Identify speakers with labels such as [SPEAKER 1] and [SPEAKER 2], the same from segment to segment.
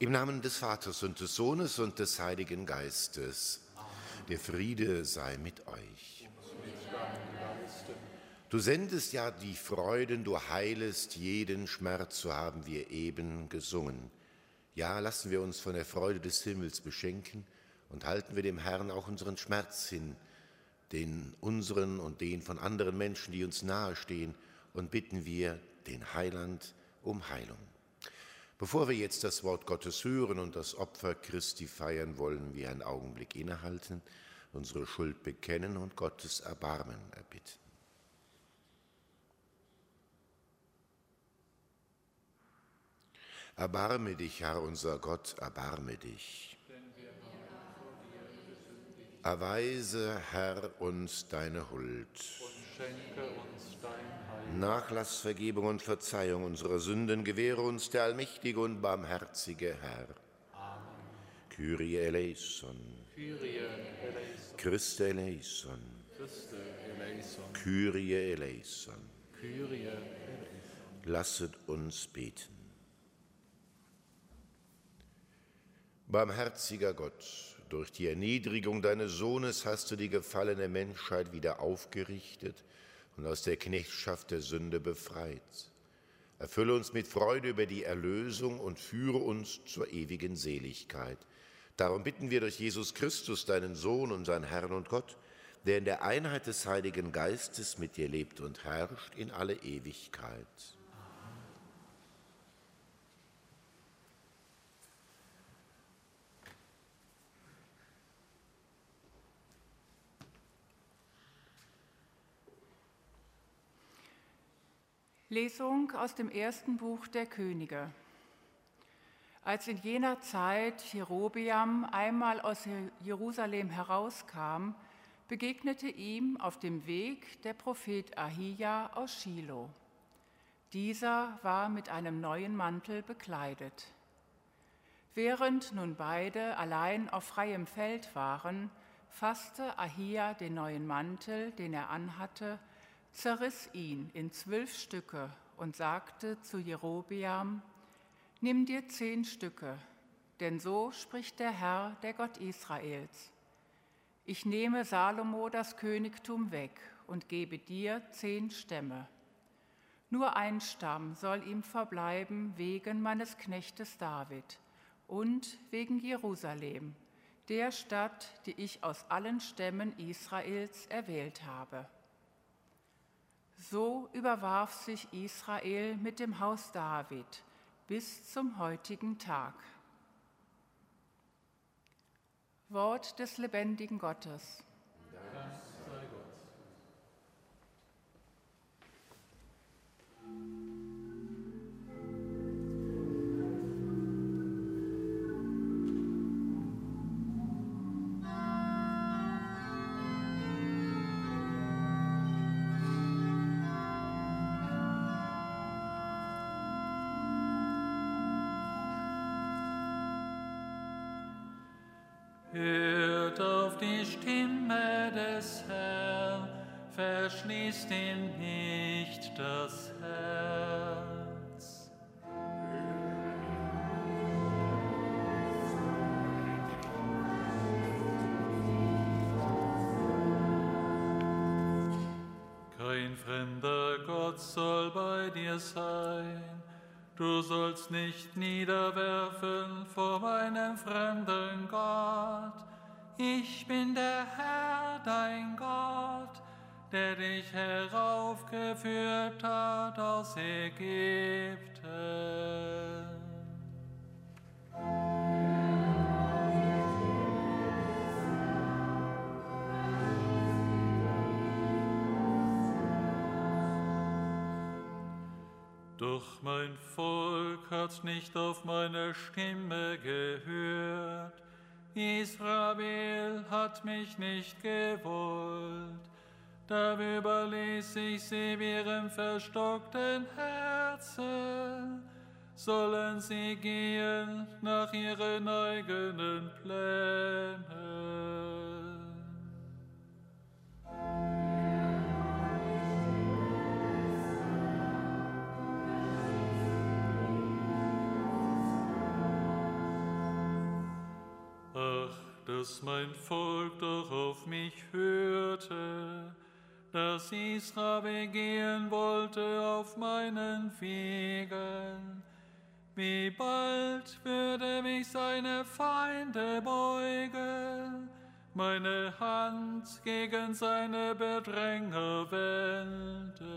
[SPEAKER 1] Im Namen des Vaters und des Sohnes und des Heiligen Geistes. Der Friede sei mit euch. Du sendest ja die Freuden, du heilest jeden Schmerz, so haben wir eben gesungen. Ja, lassen wir uns von der Freude des Himmels beschenken und halten wir dem Herrn auch unseren Schmerz hin, den unseren und den von anderen Menschen, die uns nahestehen, und bitten wir den Heiland um Heilung. Bevor wir jetzt das Wort Gottes hören und das Opfer Christi feiern, wollen wir einen Augenblick innehalten, unsere Schuld bekennen und Gottes Erbarmen erbitten. Erbarme dich, Herr unser Gott, erbarme dich. Erweise, Herr, uns deine Huld. Schenke uns dein Nachlassvergebung und Verzeihung unserer Sünden gewähre uns der allmächtige und barmherzige Herr. Amen. Kyrie eleison. Kyrie eleison. Christe eleison. Christe eleison. Kyrie eleison. Kyrie eleison. Lasset uns beten. Barmherziger Gott, durch die Erniedrigung deines Sohnes hast du die gefallene Menschheit wieder aufgerichtet und aus der Knechtschaft der Sünde befreit. Erfülle uns mit Freude über die Erlösung und führe uns zur ewigen Seligkeit. Darum bitten wir durch Jesus Christus, deinen Sohn, unseren Herrn und Gott, der in der Einheit des Heiligen Geistes mit dir lebt und herrscht in alle Ewigkeit.
[SPEAKER 2] Lesung aus dem ersten Buch der Könige. Als in jener Zeit Jerobeam einmal aus Jerusalem herauskam, begegnete ihm auf dem Weg der Prophet Ahia aus Shiloh. Dieser war mit einem neuen Mantel bekleidet. Während nun beide allein auf freiem Feld waren, fasste Ahia den neuen Mantel, den er anhatte, zerriss ihn in zwölf Stücke und sagte zu Jerobeam, Nimm dir zehn Stücke, denn so spricht der Herr, der Gott Israels. Ich nehme Salomo das Königtum weg und gebe dir zehn Stämme. Nur ein Stamm soll ihm verbleiben wegen meines Knechtes David und wegen Jerusalem, der Stadt, die ich aus allen Stämmen Israels erwählt habe. So überwarf sich Israel mit dem Haus David bis zum heutigen Tag. Wort des lebendigen Gottes.
[SPEAKER 3] Gott soll bei dir sein, du sollst nicht niederwerfen vor meinem fremden Gott. Ich bin der Herr, dein Gott, der dich heraufgeführt hat aus Ägypten. Doch mein Volk hat nicht auf meine Stimme gehört, Israel hat mich nicht gewollt da überließ ich sie ihrem verstockten Herzen. Sollen sie gehen nach ihren eigenen Plänen. Dass mein Volk doch auf mich hörte, dass Israel begehen wollte auf meinen Wegen. Wie bald würde mich seine Feinde beugen, meine Hand gegen seine Bedränger wenden.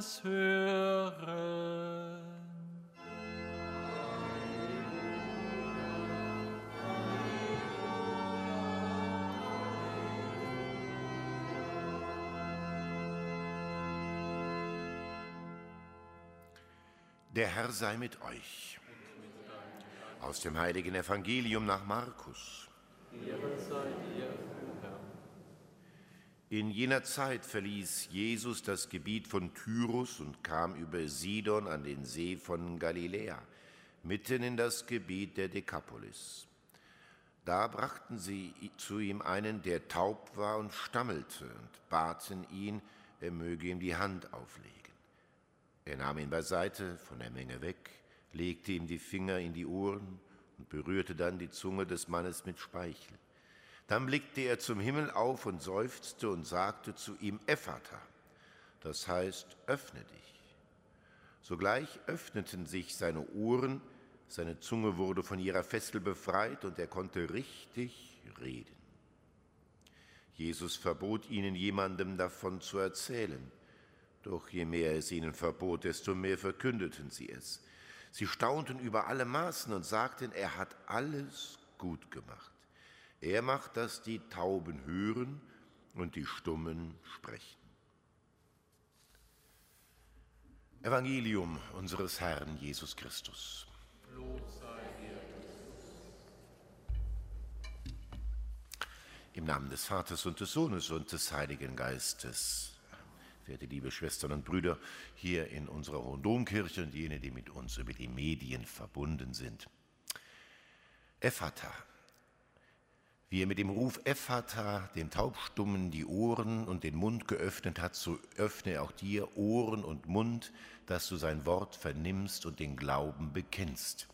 [SPEAKER 3] Sohnes hören.
[SPEAKER 1] Der Herr sei mit euch. Aus dem heiligen Evangelium nach Markus. In jener Zeit verließ Jesus das Gebiet von Tyrus und kam über Sidon an den See von Galiläa, mitten in das Gebiet der Dekapolis. Da brachten sie zu ihm einen, der taub war und stammelte, und baten ihn, er möge ihm die Hand auflegen. Er nahm ihn beiseite von der Menge weg, legte ihm die Finger in die Ohren und berührte dann die Zunge des Mannes mit Speichel. Dann blickte er zum Himmel auf und seufzte und sagte zu ihm Ephata, das heißt, öffne dich. Sogleich öffneten sich seine Ohren, seine Zunge wurde von ihrer Fessel befreit und er konnte richtig reden. Jesus verbot ihnen jemandem davon zu erzählen, doch je mehr es ihnen verbot, desto mehr verkündeten sie es. Sie staunten über alle Maßen und sagten, er hat alles gut gemacht. Er macht, dass die Tauben hören und die Stummen sprechen. Evangelium unseres Herrn Jesus Christus. Im Namen des Vaters und des Sohnes und des Heiligen Geistes. Verehrte liebe Schwestern und Brüder, hier in unserer Hohen Domkirche und jene, die mit uns über die Medien verbunden sind. Ephata, wie er mit dem Ruf Ephata den Taubstummen die Ohren und den Mund geöffnet hat, so öffne er auch dir Ohren und Mund, dass du sein Wort vernimmst und den Glauben bekennst.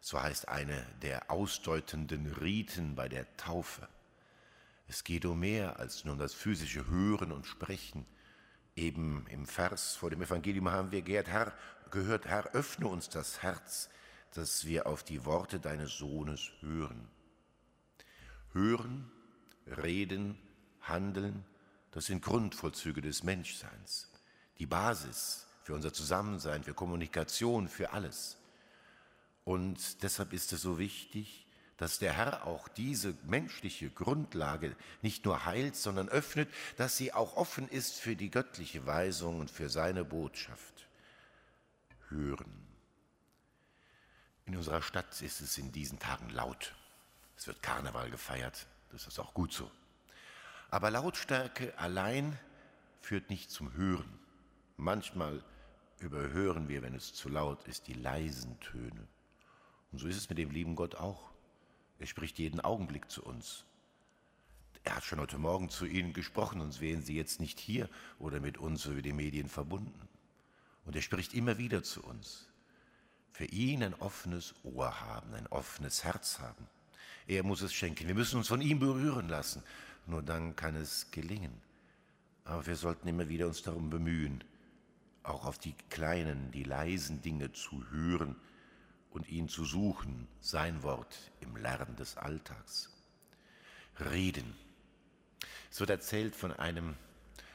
[SPEAKER 1] So heißt eine der ausdeutenden Riten bei der Taufe. Es geht um mehr als nur um das physische Hören und Sprechen. Eben im Vers vor dem Evangelium haben wir gehört, Herr, gehört, Herr, öffne uns das Herz, dass wir auf die Worte deines Sohnes hören. Hören, reden, handeln, das sind Grundvollzüge des Menschseins, die Basis für unser Zusammensein, für Kommunikation, für alles. Und deshalb ist es so wichtig, dass der Herr auch diese menschliche Grundlage nicht nur heilt, sondern öffnet, dass sie auch offen ist für die göttliche Weisung und für seine Botschaft. Hören. In unserer Stadt ist es in diesen Tagen laut. Es wird Karneval gefeiert, das ist auch gut so. Aber Lautstärke allein führt nicht zum Hören. Manchmal überhören wir, wenn es zu laut ist, die leisen Töne. Und so ist es mit dem lieben Gott auch. Er spricht jeden Augenblick zu uns. Er hat schon heute Morgen zu Ihnen gesprochen, sonst wären Sie jetzt nicht hier oder mit uns über die Medien verbunden. Und er spricht immer wieder zu uns. Für ihn ein offenes Ohr haben, ein offenes Herz haben. Er muss es schenken. Wir müssen uns von ihm berühren lassen. Nur dann kann es gelingen. Aber wir sollten immer wieder uns darum bemühen, auch auf die kleinen, die leisen Dinge zu hören und ihn zu suchen, sein Wort im Lärm des Alltags. Reden. Es wird erzählt von einem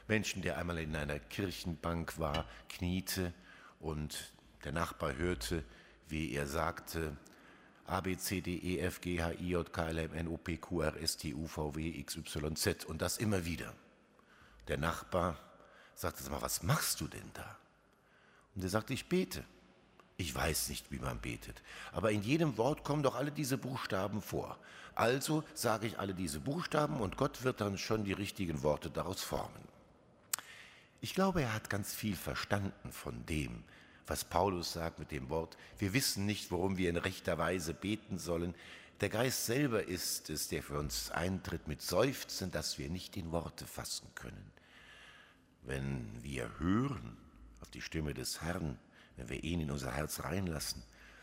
[SPEAKER 1] Menschen, der einmal in einer Kirchenbank war, kniete und der Nachbar hörte, wie er sagte, A, B, C, D, E, F, G, H, I, J, K, L, M, N, O, P, Q, R, S, T, U, V, W, X, Y, Z und das immer wieder. Der Nachbar sagte, mal, was machst du denn da? Und er sagte, ich bete. Ich weiß nicht, wie man betet, aber in jedem Wort kommen doch alle diese Buchstaben vor. Also sage ich alle diese Buchstaben und Gott wird dann schon die richtigen Worte daraus formen. Ich glaube, er hat ganz viel verstanden von dem, was Paulus sagt mit dem Wort, wir wissen nicht, worum wir in rechter Weise beten sollen. Der Geist selber ist es, der für uns eintritt mit Seufzen, dass wir nicht in Worte fassen können. Wenn wir hören auf die Stimme des Herrn, wenn wir ihn in unser Herz reinlassen,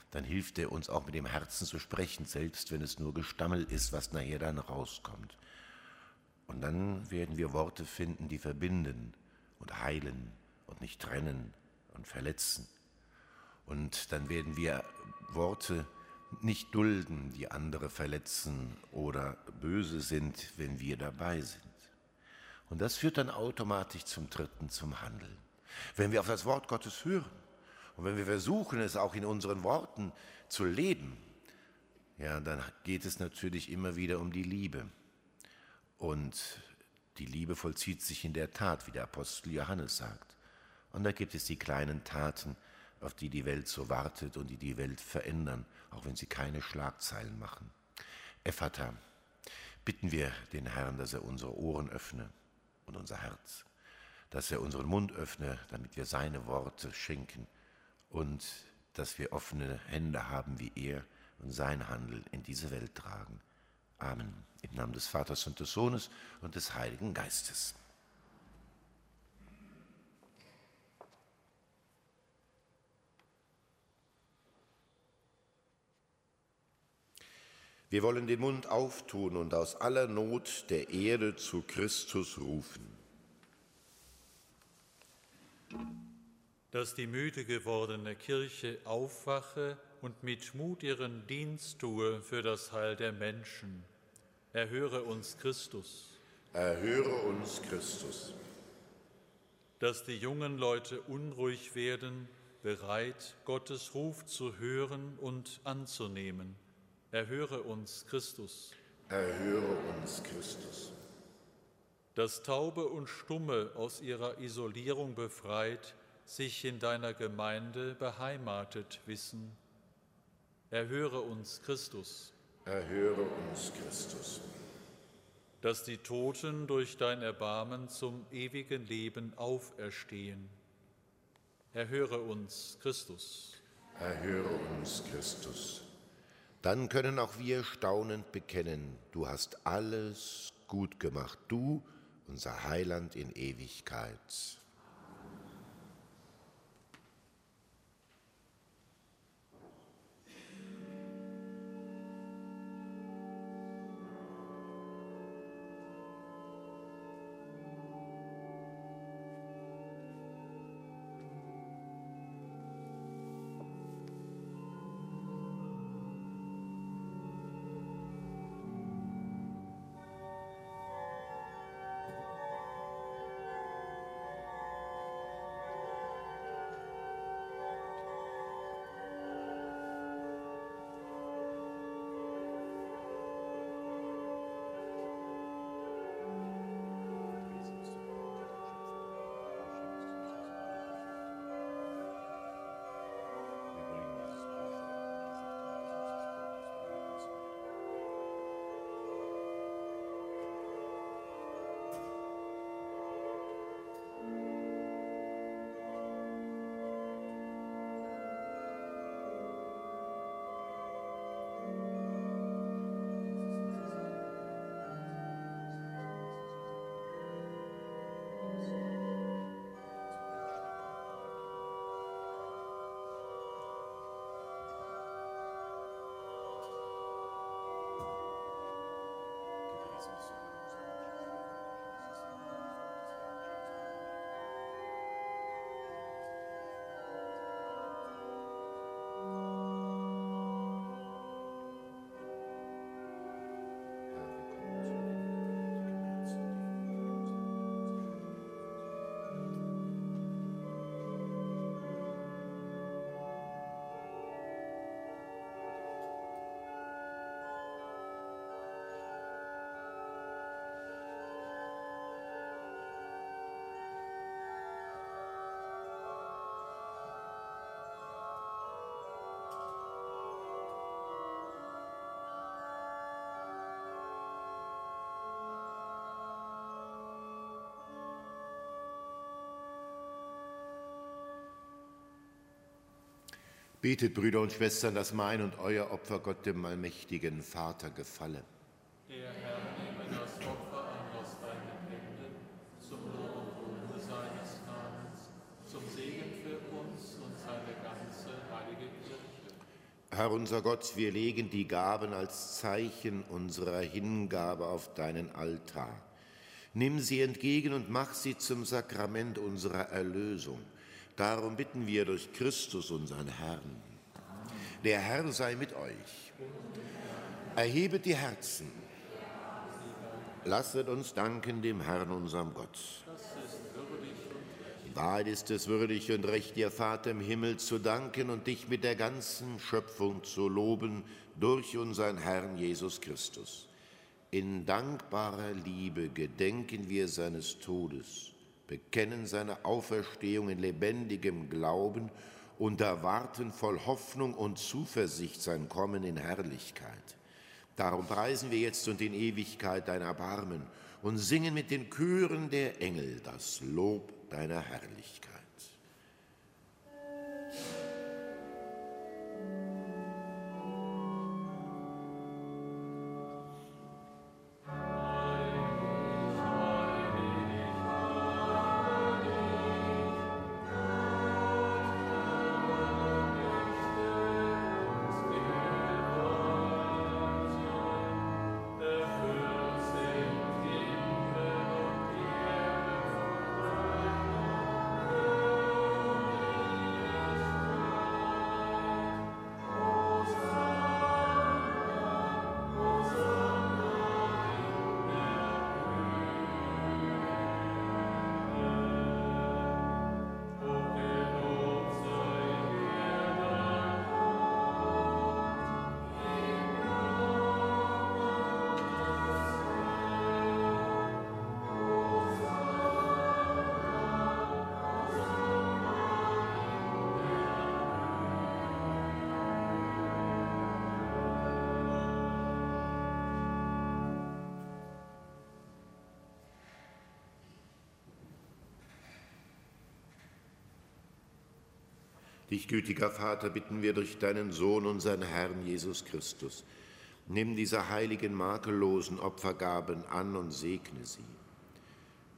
[SPEAKER 1] dann hilft er uns auch mit dem Herzen zu sprechen, selbst wenn es nur Gestammel ist, was nachher dann rauskommt. Und dann werden wir Worte finden, die verbinden und heilen und nicht trennen und verletzen. Und dann werden wir Worte nicht dulden, die andere verletzen oder böse sind, wenn wir dabei sind. Und das führt dann automatisch zum Dritten, zum Handeln. Wenn wir auf das Wort Gottes hören und wenn wir versuchen, es auch in unseren Worten zu leben, ja, dann geht es natürlich immer wieder um die Liebe. Und die Liebe vollzieht sich in der Tat, wie der Apostel Johannes sagt. Und da gibt es die kleinen Taten, auf die die Welt so wartet und die die Welt verändern, auch wenn sie keine Schlagzeilen machen. Ephata, bitten wir den Herrn, dass er unsere Ohren öffne und unser Herz, dass er unseren Mund öffne, damit wir seine Worte schenken und dass wir offene Hände haben wie er und sein Handeln in diese Welt tragen. Amen. Im Namen des Vaters und des Sohnes und des Heiligen Geistes. Wir wollen den Mund auftun und aus aller Not der Erde zu Christus rufen.
[SPEAKER 3] Dass die müde gewordene Kirche aufwache und mit Mut ihren Dienst tue für das Heil der Menschen. Erhöre uns Christus.
[SPEAKER 1] Erhöre uns Christus.
[SPEAKER 3] Dass die jungen Leute unruhig werden, bereit, Gottes Ruf zu hören und anzunehmen Erhöre uns, Christus.
[SPEAKER 1] Erhöre uns, Christus.
[SPEAKER 3] Dass Taube und Stumme aus ihrer Isolierung befreit, sich in deiner Gemeinde beheimatet wissen. Erhöre uns, Christus.
[SPEAKER 1] Erhöre uns, Christus.
[SPEAKER 3] Dass die Toten durch dein Erbarmen zum ewigen Leben auferstehen. Erhöre uns, Christus.
[SPEAKER 1] Erhöre uns, Christus. Dann können auch wir staunend bekennen, du hast alles gut gemacht, du, unser Heiland in Ewigkeit. Betet, Brüder und Schwestern, dass mein und euer Opfer Gott dem allmächtigen Vater gefalle.
[SPEAKER 3] Der Herr nehme das Opfer an aus deinen Händen, zum Lob und Ruhe seines Namens, zum Segen für uns und seine ganze heilige Kirche.
[SPEAKER 1] Herr unser Gott, wir legen die Gaben als Zeichen unserer Hingabe auf deinen Altar. Nimm sie entgegen und mach sie zum Sakrament unserer Erlösung Darum bitten wir durch Christus, unseren Herrn. Der Herr sei mit euch. Erhebet die Herzen. Lasset uns danken dem Herrn, unserem Gott. Wahrheit ist es würdig und recht, dir Vater im Himmel zu danken und dich mit der ganzen Schöpfung zu loben durch unseren Herrn Jesus Christus. In dankbarer Liebe gedenken wir seines Todes bekennen seine Auferstehung in lebendigem Glauben und erwarten voll Hoffnung und Zuversicht sein Kommen in Herrlichkeit. Darum preisen wir jetzt und in Ewigkeit dein Erbarmen und singen mit den Chören der Engel das Lob deiner Herrlichkeit. Dich, gütiger Vater, bitten wir durch deinen Sohn, unseren Herrn Jesus Christus. Nimm diese heiligen, makellosen Opfergaben an und segne sie.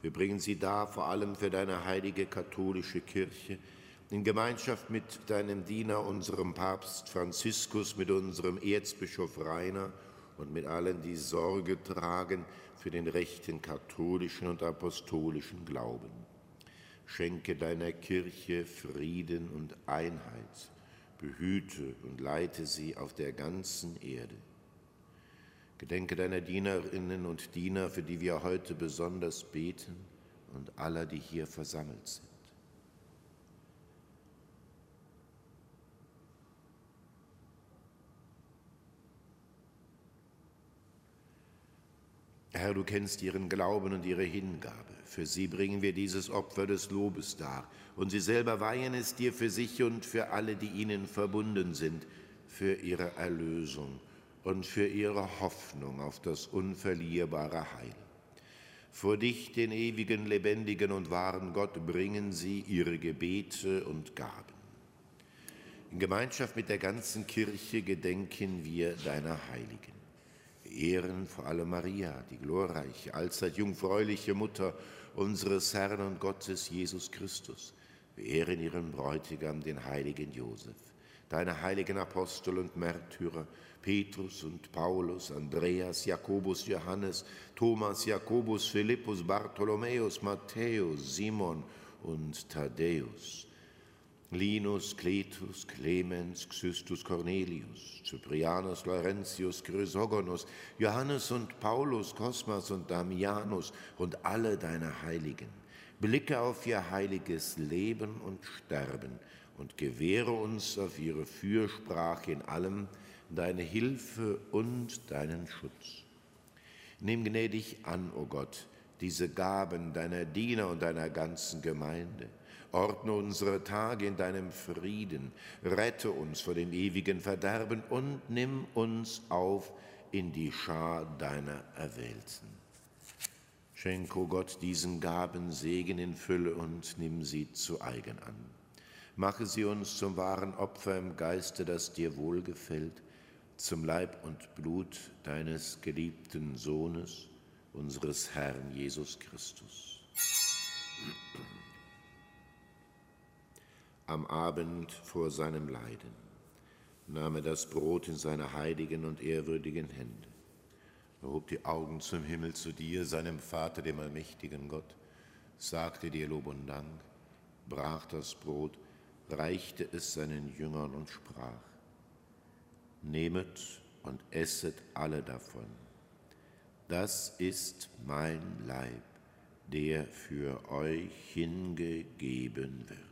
[SPEAKER 1] Wir bringen sie dar, vor allem für deine heilige katholische Kirche, in Gemeinschaft mit deinem Diener, unserem Papst Franziskus, mit unserem Erzbischof Rainer und mit allen, die Sorge tragen für den rechten katholischen und apostolischen Glauben. Schenke deiner Kirche Frieden und Einheit, behüte und leite sie auf der ganzen Erde. Gedenke deiner Dienerinnen und Diener, für die wir heute besonders beten, und aller, die hier versammelt sind. Herr, du kennst ihren Glauben und ihre Hingabe. Für sie bringen wir dieses Opfer des Lobes dar. Und sie selber weihen es dir für sich und für alle, die ihnen verbunden sind, für ihre Erlösung und für ihre Hoffnung auf das unverlierbare Heil. Vor dich, den ewigen, lebendigen und wahren Gott, bringen sie ihre Gebete und Gaben. In Gemeinschaft mit der ganzen Kirche gedenken wir deiner Heiligen. Ehren vor allem Maria, die glorreiche, allzeit jungfräuliche Mutter unseres Herrn und Gottes Jesus Christus. Wir ehren ihren Bräutigam, den heiligen Josef, deine heiligen Apostel und Märtyrer, Petrus und Paulus, Andreas, Jakobus, Johannes, Thomas, Jakobus, Philippus, Bartholomäus, Matthäus, Simon und Thaddäus Linus, Cletus, Clemens, Xystus Cornelius, Cyprianus, Laurentius, Chrysogonus, Johannes und Paulus, Cosmas und Damianus und alle deine Heiligen. Blicke auf ihr heiliges Leben und Sterben und gewähre uns auf ihre Fürsprache in allem deine Hilfe und deinen Schutz. Nimm gnädig an, o oh Gott, diese Gaben deiner Diener und deiner ganzen Gemeinde Ordne unsere Tage in deinem Frieden, rette uns vor dem ewigen Verderben und nimm uns auf in die Schar deiner Erwählten. Schenk, o oh Gott, diesen Gaben Segen in Fülle und nimm sie zu eigen an. Mache sie uns zum wahren Opfer im Geiste, das dir wohlgefällt, zum Leib und Blut deines geliebten Sohnes, unseres Herrn Jesus Christus. Am Abend vor seinem Leiden nahm er das Brot in seine heiligen und ehrwürdigen Hände, erhob die Augen zum Himmel zu dir, seinem Vater, dem allmächtigen Gott, sagte dir Lob und Dank, brach das Brot, reichte es seinen Jüngern und sprach, Nehmet und esset alle davon. Das ist mein Leib, der für euch hingegeben wird.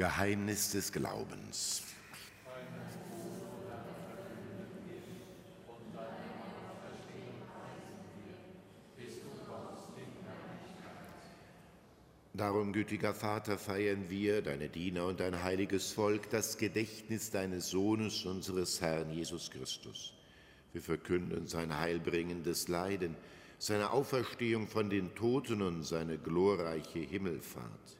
[SPEAKER 1] Geheimnis des Glaubens. Darum, gütiger Vater, feiern wir, deine Diener und dein heiliges Volk, das Gedächtnis deines Sohnes, unseres Herrn Jesus Christus. Wir verkünden sein heilbringendes Leiden, seine Auferstehung von den Toten und seine glorreiche Himmelfahrt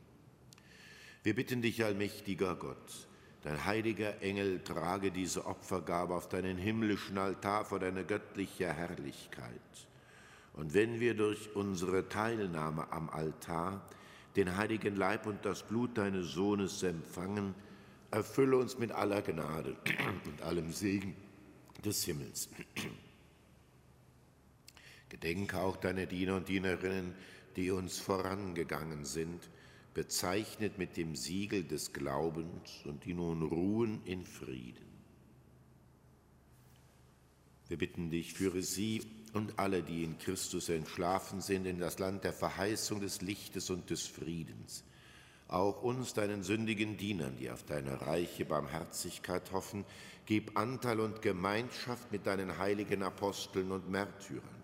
[SPEAKER 1] Wir bitten dich, allmächtiger Gott, dein heiliger Engel trage diese Opfergabe auf deinen himmlischen Altar vor deine göttliche Herrlichkeit. Und wenn wir durch unsere Teilnahme am Altar den heiligen Leib und das Blut deines Sohnes empfangen, erfülle uns mit aller Gnade und allem Segen des Himmels. Gedenke auch deine Diener und Dienerinnen, die uns vorangegangen sind, bezeichnet mit dem Siegel des Glaubens und die nun ruhen in Frieden. Wir bitten dich, führe sie und alle, die in Christus entschlafen sind, in das Land der Verheißung des Lichtes und des Friedens. Auch uns, deinen sündigen Dienern, die auf deine reiche Barmherzigkeit hoffen, gib Anteil und Gemeinschaft mit deinen heiligen Aposteln und Märtyrern.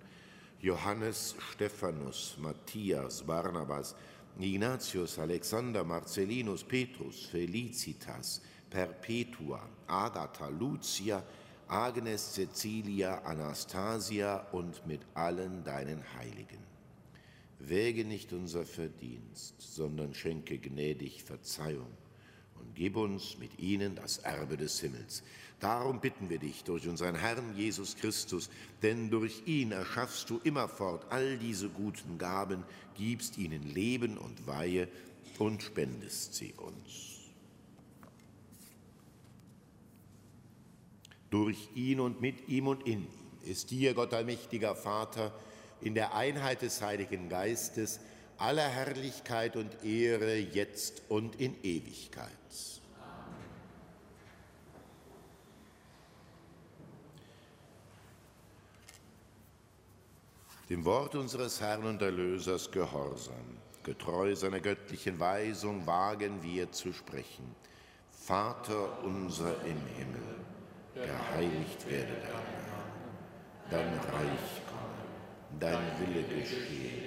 [SPEAKER 1] Johannes, Stephanus, Matthias, Barnabas, Ignatius, Alexander, Marcellinus, Petrus, Felicitas, Perpetua, Agatha, Lucia, Agnes, Cecilia, Anastasia und mit allen deinen Heiligen. Wäge nicht unser Verdienst, sondern schenke gnädig Verzeihung gib uns mit ihnen das Erbe des Himmels. Darum bitten wir dich durch unseren Herrn Jesus Christus, denn durch ihn erschaffst du immerfort all diese guten Gaben, gibst ihnen Leben und Weihe und spendest sie uns. Durch ihn und mit ihm und in ihm ist dir, Gott allmächtiger Vater, in der Einheit des Heiligen Geistes, aller Herrlichkeit und Ehre jetzt und in Ewigkeit. Dem Wort unseres Herrn und Erlösers gehorsam, getreu seiner göttlichen Weisung wagen wir zu sprechen. Vater unser im Himmel, geheiligt werde dein Name, dein Reich komme, dein Wille geschehe,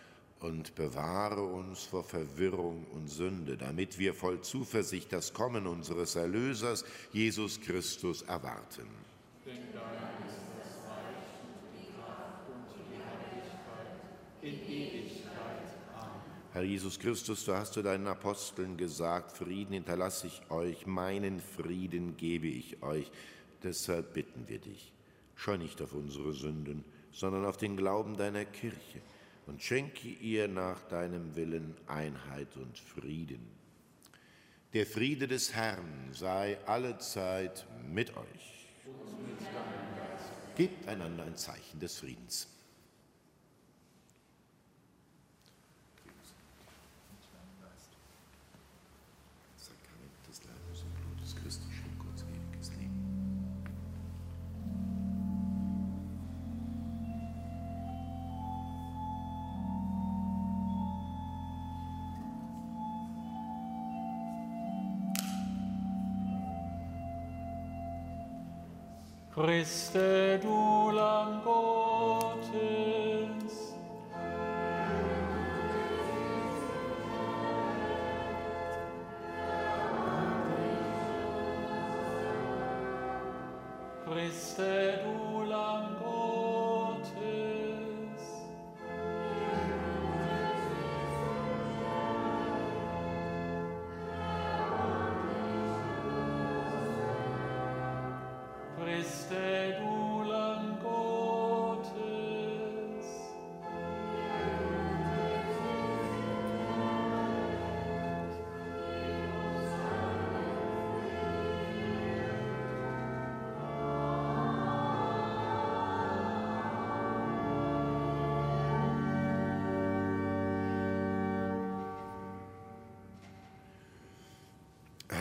[SPEAKER 1] und bewahre uns vor Verwirrung und Sünde, damit wir voll Zuversicht das Kommen unseres Erlösers, Jesus Christus, erwarten. Denn dein ist das Reich und die Kraft und die Herrlichkeit in Herr Jesus Christus, du hast zu deinen Aposteln gesagt, Frieden hinterlasse ich euch, meinen Frieden gebe ich euch. Deshalb bitten wir dich, schau nicht auf unsere Sünden, sondern auf den Glauben deiner Kirche und schenke ihr nach deinem Willen Einheit und Frieden. Der Friede des Herrn sei allezeit mit euch. Gebt einander ein Zeichen des Friedens.
[SPEAKER 3] Christe, du Lamm Gottes. Christe, du Lamm Gottes.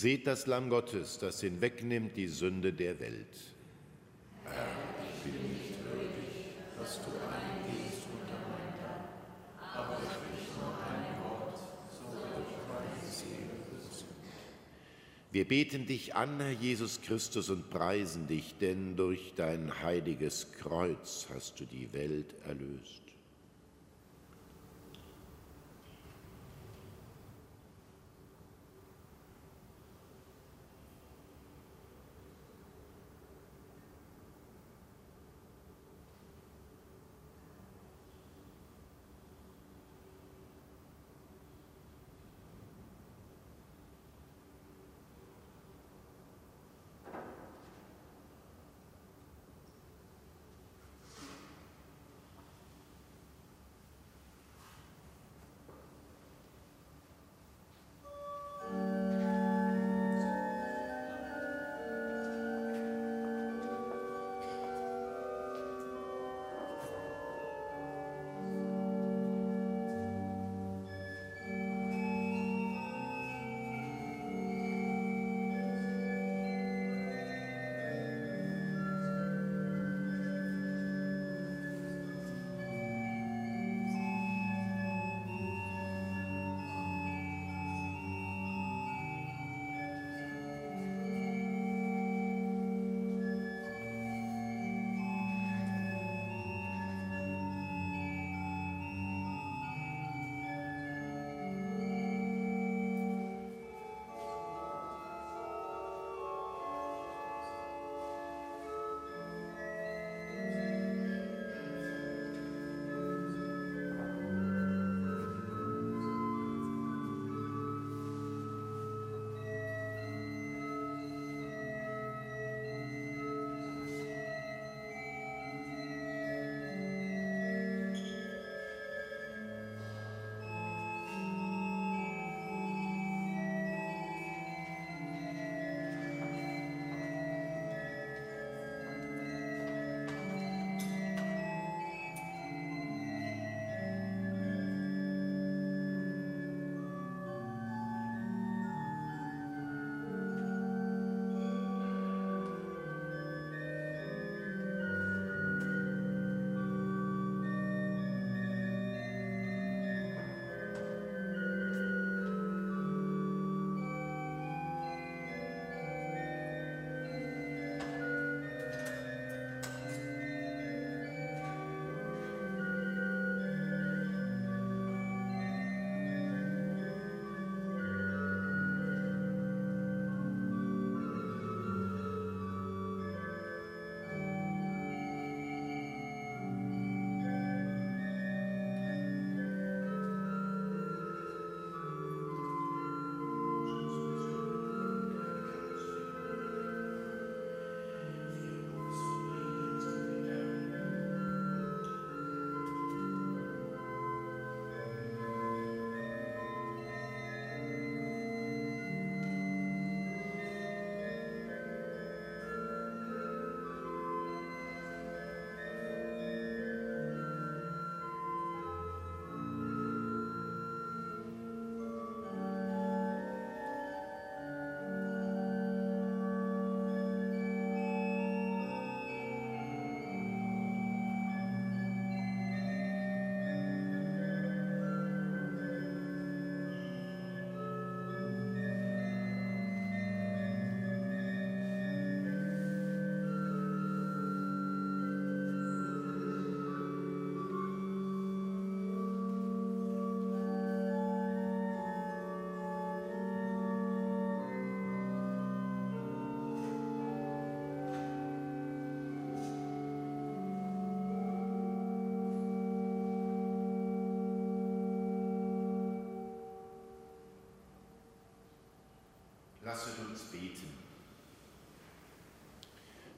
[SPEAKER 1] Seht das Lamm Gottes, das hinwegnimmt die Sünde der Welt. Herr, ich bin nicht würdig, dass du eingehst unter mein Dach, aber sprich nur ein Wort, so wird meine Seele gesund. Wir beten dich an, Herr Jesus Christus, und preisen dich, denn durch dein heiliges Kreuz hast du die Welt erlöst.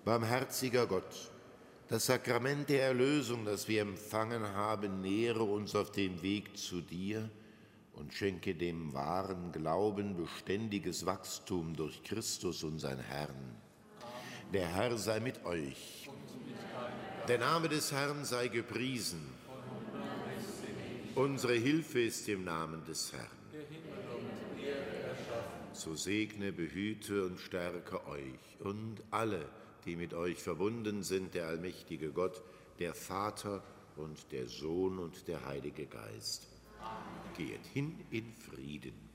[SPEAKER 1] Barmherziger Gott, das Sakrament der Erlösung, das wir empfangen haben, nähere uns auf dem Weg zu dir und schenke dem wahren Glauben beständiges Wachstum durch Christus, unseren Herrn. Der Herr sei mit euch. Der Name des Herrn sei gepriesen. Unsere Hilfe ist im Namen des Herrn. So segne, behüte und stärke euch und alle, die mit euch verbunden sind, der allmächtige Gott, der Vater und der Sohn und der Heilige Geist. Geht hin in Frieden.